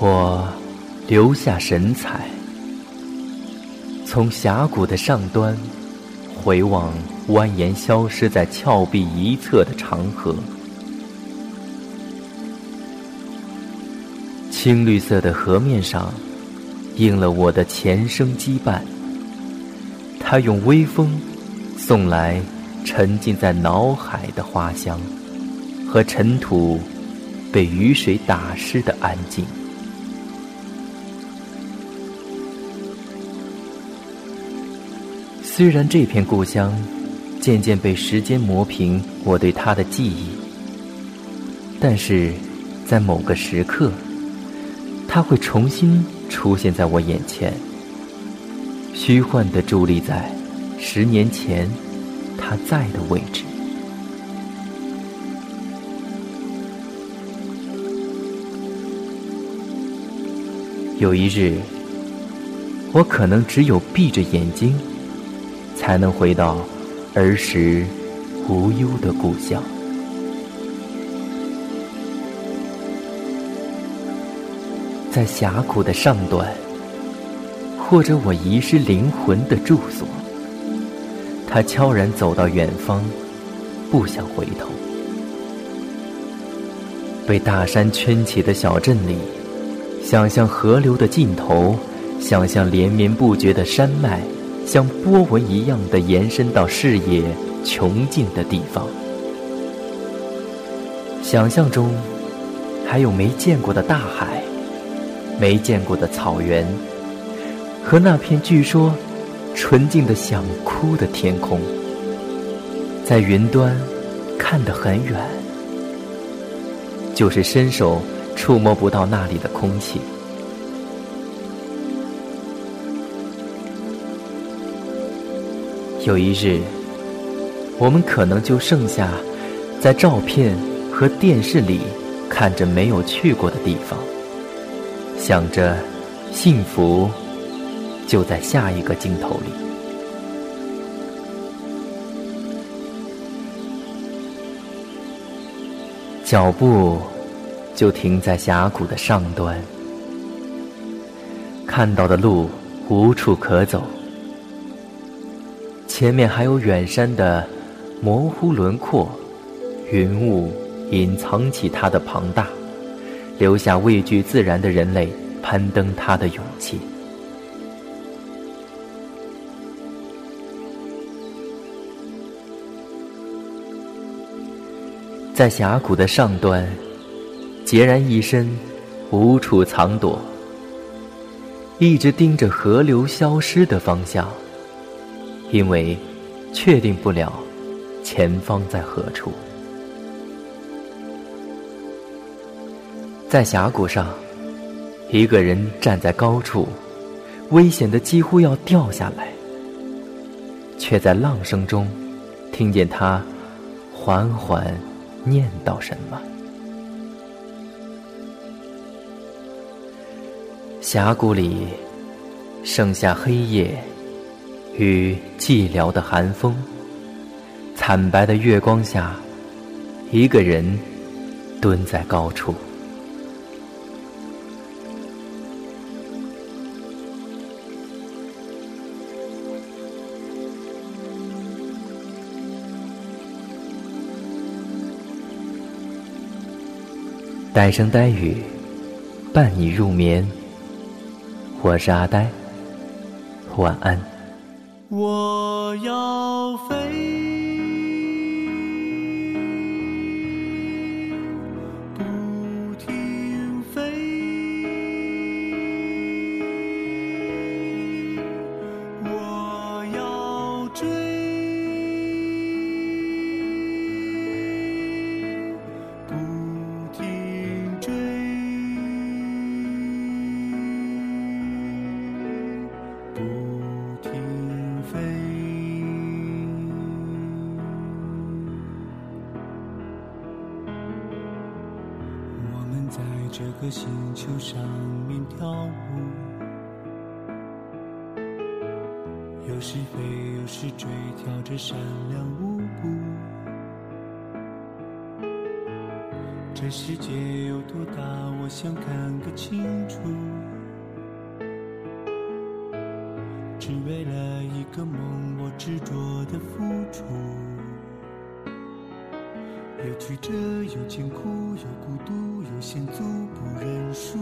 我留下神采，从峡谷的上端回望蜿蜒消失在峭壁一侧的长河。青绿色的河面上，映了我的前生羁绊。它用微风送来沉浸在脑海的花香，和尘土被雨水打湿的安静。虽然这片故乡渐渐被时间磨平我对它的记忆，但是在某个时刻。它会重新出现在我眼前，虚幻的伫立在十年前它在的位置。有一日，我可能只有闭着眼睛，才能回到儿时无忧的故乡。在峡谷的上端，或者我遗失灵魂的住所，他悄然走到远方，不想回头。被大山圈起的小镇里，想象河流的尽头，想象连绵不绝的山脉，像波纹一样的延伸到视野穷尽的地方。想象中，还有没见过的大海。没见过的草原，和那片据说纯净的想哭的天空，在云端看得很远，就是伸手触摸不到那里的空气。有一日，我们可能就剩下在照片和电视里看着没有去过的地方。想着，幸福就在下一个镜头里。脚步就停在峡谷的上端，看到的路无处可走，前面还有远山的模糊轮廓，云雾隐藏起它的庞大。留下畏惧自然的人类攀登它的勇气。在峡谷的上端，孑然一身，无处藏躲，一直盯着河流消失的方向，因为确定不了前方在何处。在峡谷上，一个人站在高处，危险的几乎要掉下来，却在浪声中听见他缓缓念叨什么。峡谷里剩下黑夜与寂寥的寒风，惨白的月光下，一个人蹲在高处。呆声呆语，伴你入眠。我是阿呆，晚安。我要飞。在这个星球上面跳舞，有时飞，有时追，跳着闪亮舞步。这世界有多大，我想看个清楚。只为了一个梦，我执着的付出。有曲折，有艰苦，有孤独，有险阻，不认输。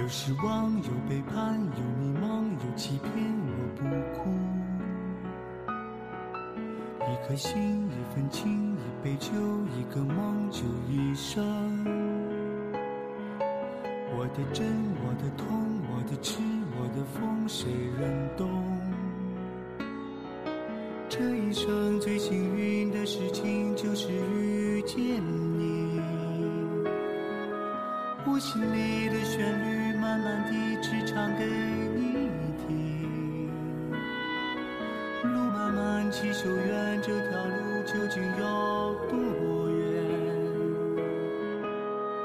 有失望，有背叛，有迷茫，有欺骗，我不哭。一颗心，一份情，一杯酒，一个梦，就一生。我的真，我的痛，我的痴，我的疯，谁人懂？这一生最幸运的事情就是遇见你。我心里的旋律，慢慢地只唱给你听。路漫漫其修远，这条路究竟有多远？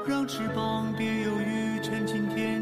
让翅膀别犹豫，趁今天。